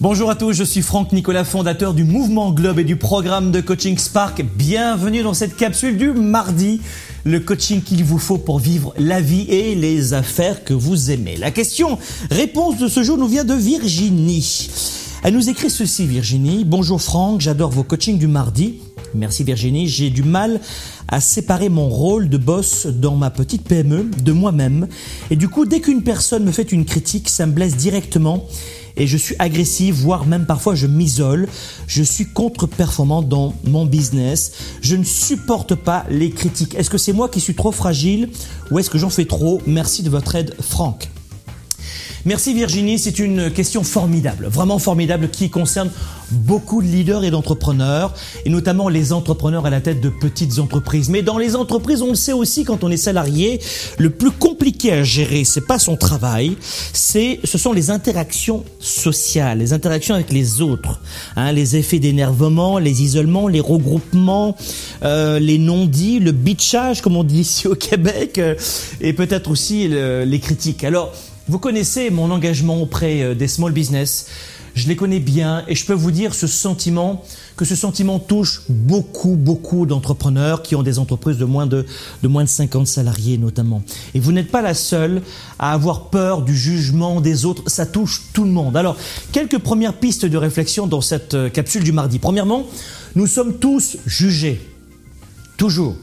Bonjour à tous, je suis Franck Nicolas, fondateur du Mouvement Globe et du programme de coaching Spark. Bienvenue dans cette capsule du mardi, le coaching qu'il vous faut pour vivre la vie et les affaires que vous aimez. La question, réponse de ce jour nous vient de Virginie. Elle nous écrit ceci, Virginie. Bonjour Franck, j'adore vos coachings du mardi. Merci Virginie, j'ai du mal à séparer mon rôle de boss dans ma petite PME de moi-même. Et du coup, dès qu'une personne me fait une critique, ça me blesse directement et je suis agressif, voire même parfois je m'isole. Je suis contre-performant dans mon business. Je ne supporte pas les critiques. Est-ce que c'est moi qui suis trop fragile ou est-ce que j'en fais trop? Merci de votre aide, Franck. Merci Virginie, c'est une question formidable, vraiment formidable qui concerne beaucoup de leaders et d'entrepreneurs, et notamment les entrepreneurs à la tête de petites entreprises. Mais dans les entreprises, on le sait aussi quand on est salarié, le plus compliqué à gérer, c'est pas son travail, c'est, ce sont les interactions sociales, les interactions avec les autres, hein, les effets d'énervement, les isolements, les regroupements, euh, les non-dits, le bitchage, comme on dit ici au Québec, euh, et peut-être aussi les critiques. Alors, vous connaissez mon engagement auprès euh, des small business. Je les connais bien et je peux vous dire ce sentiment, que ce sentiment touche beaucoup, beaucoup d'entrepreneurs qui ont des entreprises de moins de, de moins de 50 salariés notamment. Et vous n'êtes pas la seule à avoir peur du jugement des autres. Ça touche tout le monde. Alors, quelques premières pistes de réflexion dans cette euh, capsule du mardi. Premièrement, nous sommes tous jugés. Toujours.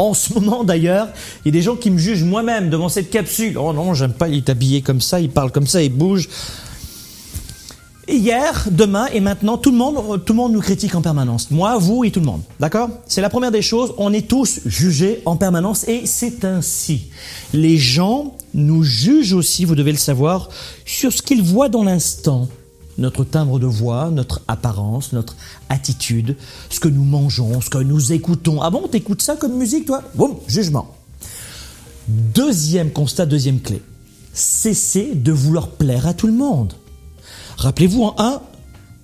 En ce moment d'ailleurs, il y a des gens qui me jugent moi-même devant cette capsule. Oh non, j'aime pas, il est habillé comme ça, il parle comme ça, il bouge. Hier, demain et maintenant, tout le monde, tout le monde nous critique en permanence. Moi, vous et tout le monde. D'accord? C'est la première des choses. On est tous jugés en permanence et c'est ainsi. Les gens nous jugent aussi, vous devez le savoir, sur ce qu'ils voient dans l'instant notre timbre de voix, notre apparence, notre attitude, ce que nous mangeons, ce que nous écoutons. Ah bon, t'écoutes ça comme musique, toi? Boum, jugement. Deuxième constat, deuxième clé. Cessez de vouloir plaire à tout le monde. Rappelez-vous, en un,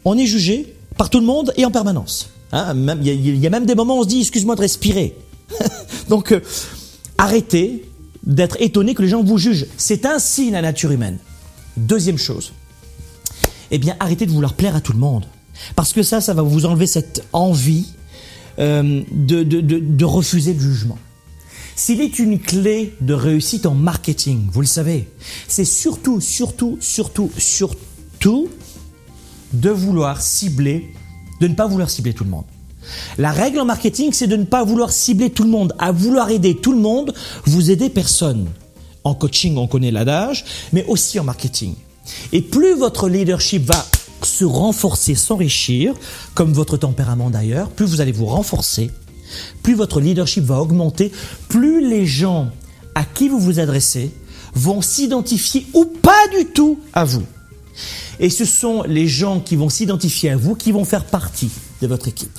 on est jugé par tout le monde et en permanence. Hein, il y, a même des moments où on se dit, excuse-moi de respirer. Donc, euh, arrêtez d'être étonné que les gens vous jugent. C'est ainsi la nature humaine. Deuxième chose, eh bien arrêtez de vouloir plaire à tout le monde. Parce que ça, ça va vous enlever cette envie euh, de, de, refuser le jugement. S'il est une clé de réussite en marketing, vous le savez, c'est surtout, surtout, surtout, surtout de vouloir cibler, de ne pas vouloir cibler tout le monde. La règle en marketing, c'est de ne pas vouloir cibler tout le monde. À vouloir aider tout le monde, vous aidez personne. En coaching, on connaît l'adage, mais aussi en marketing. Et plus votre leadership va se renforcer, s'enrichir, comme votre tempérament d'ailleurs, plus vous allez vous renforcer, plus votre leadership va augmenter, plus les gens à qui vous vous adressez vont s'identifier ou pas du tout à vous. Et ce sont les gens qui vont s'identifier à vous qui vont faire partie de votre équipe.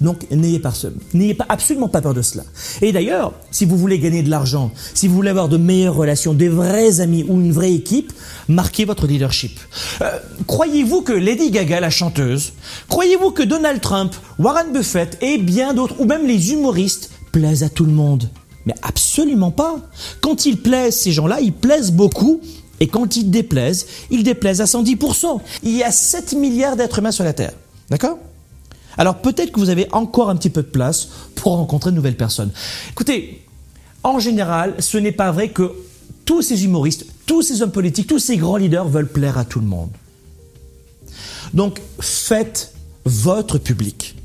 Donc n'ayez pas, n'ayez pas absolument pas peur de cela. Et d'ailleurs, si vous voulez gagner de l'argent, si vous voulez avoir de meilleures relations, des vrais amis ou une vraie équipe, marquez votre leadership. Euh, croyez-vous que Lady Gaga, la chanteuse, croyez-vous que Donald Trump, Warren Buffett et bien d'autres, ou même les humoristes, plaisent à tout le monde? Mais absolument pas. Quand ils plaisent, ces gens-là, ils plaisent beaucoup. Et quand ils déplaisent, ils déplaisent à 110%. Il y a 7 milliards d'êtres humains sur la Terre. D'accord? Alors peut-être que vous avez encore un petit peu de place pour rencontrer de nouvelles personnes. Écoutez, en général, ce n'est pas vrai que tous ces humoristes, tous ces hommes politiques, tous ces grands leaders veulent plaire à tout le monde. Donc faites votre public.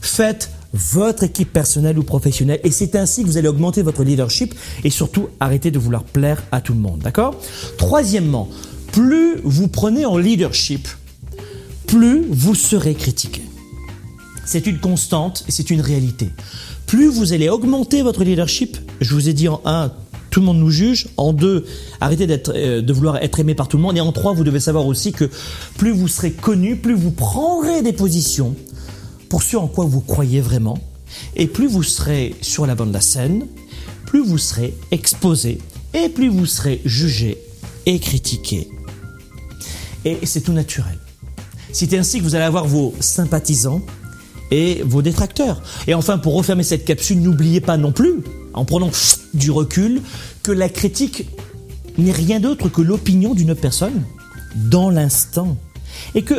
Faites votre équipe personnelle ou professionnelle et c'est ainsi que vous allez augmenter votre leadership et surtout arrêter de vouloir plaire à tout le monde. D'accord? Troisièmement, plus vous prenez en leadership, plus vous serez critiqué. C'est une constante et c'est une réalité. Plus vous allez augmenter votre leadership, je vous ai dit en un, tout le monde nous juge. En deux, arrêtez euh, de vouloir être aimé par tout le monde. Et en trois, vous devez savoir aussi que plus vous serez connu, plus vous prendrez des positions pour ce en quoi vous croyez vraiment. Et plus vous serez sur la bande de la scène, plus vous serez exposé et plus vous serez jugé et critiqué. Et c'est tout naturel. C'est ainsi que vous allez avoir vos sympathisants, et vos détracteurs. Et enfin, pour refermer cette capsule, n'oubliez pas non plus, en prenant du recul, que la critique n'est rien d'autre que l'opinion d'une personne dans l'instant. et que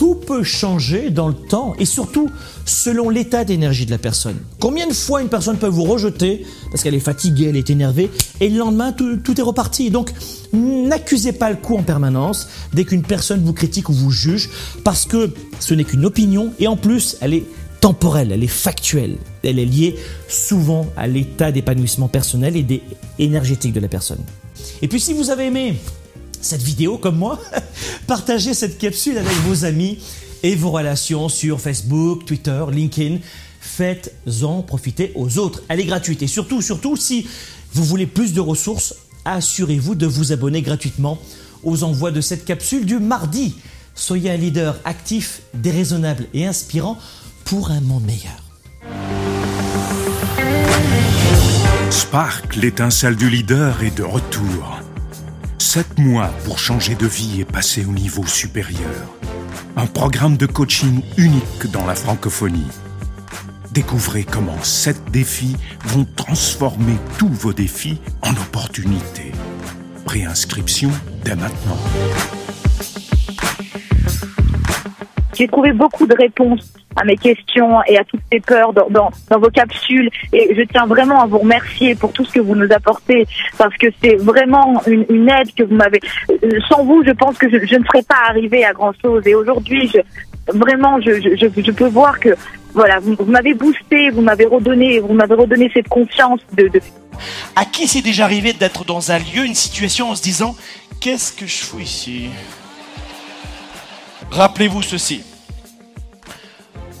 tout peut changer dans le temps et surtout selon l'état d'énergie de la personne. Combien de fois une personne peut vous rejeter parce qu'elle est fatiguée, elle est énervée et le lendemain tout, est reparti. Donc n'accusez pas le coup en permanence dès qu'une personne vous critique ou vous juge parce que ce n'est qu'une opinion et en plus elle est temporelle, elle est factuelle. Elle est liée souvent à l'état d'épanouissement personnel et énergétique de la personne. Et puis si vous avez aimé cette vidéo comme moi, partagez cette capsule avec vos amis et vos relations sur Facebook, Twitter, LinkedIn. Faites-en profiter aux autres. Elle est gratuite et surtout, surtout, si vous voulez plus de ressources, assurez-vous de vous abonner gratuitement aux envois de cette capsule du mardi. Soyez un leader actif, déraisonnable et inspirant pour un monde meilleur. Spark, l'étincelle du leader, est de retour. Sept mois pour changer de vie et passer au niveau supérieur. Un programme de coaching unique dans la francophonie. Découvrez comment sept défis vont transformer tous vos défis en opportunités. Préinscription dès maintenant. J'ai trouvé beaucoup de réponses à mes questions et à toutes ces peurs dans, vos capsules. Et je tiens vraiment à vous remercier pour tout ce que vous nous apportez parce que c'est vraiment une, aide que vous m'avez. Sans vous, je pense que je, ne serais pas arrivée à grand chose. Et aujourd'hui, vraiment, je, peux voir que voilà, vous, m'avez boosté, vous m'avez redonné, vous m'avez redonné cette confiance de... À qui c'est déjà arrivé d'être dans un lieu, une situation en se disant qu'est-ce que je fous ici? Rappelez-vous ceci.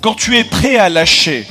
Quand tu es prêt à lâcher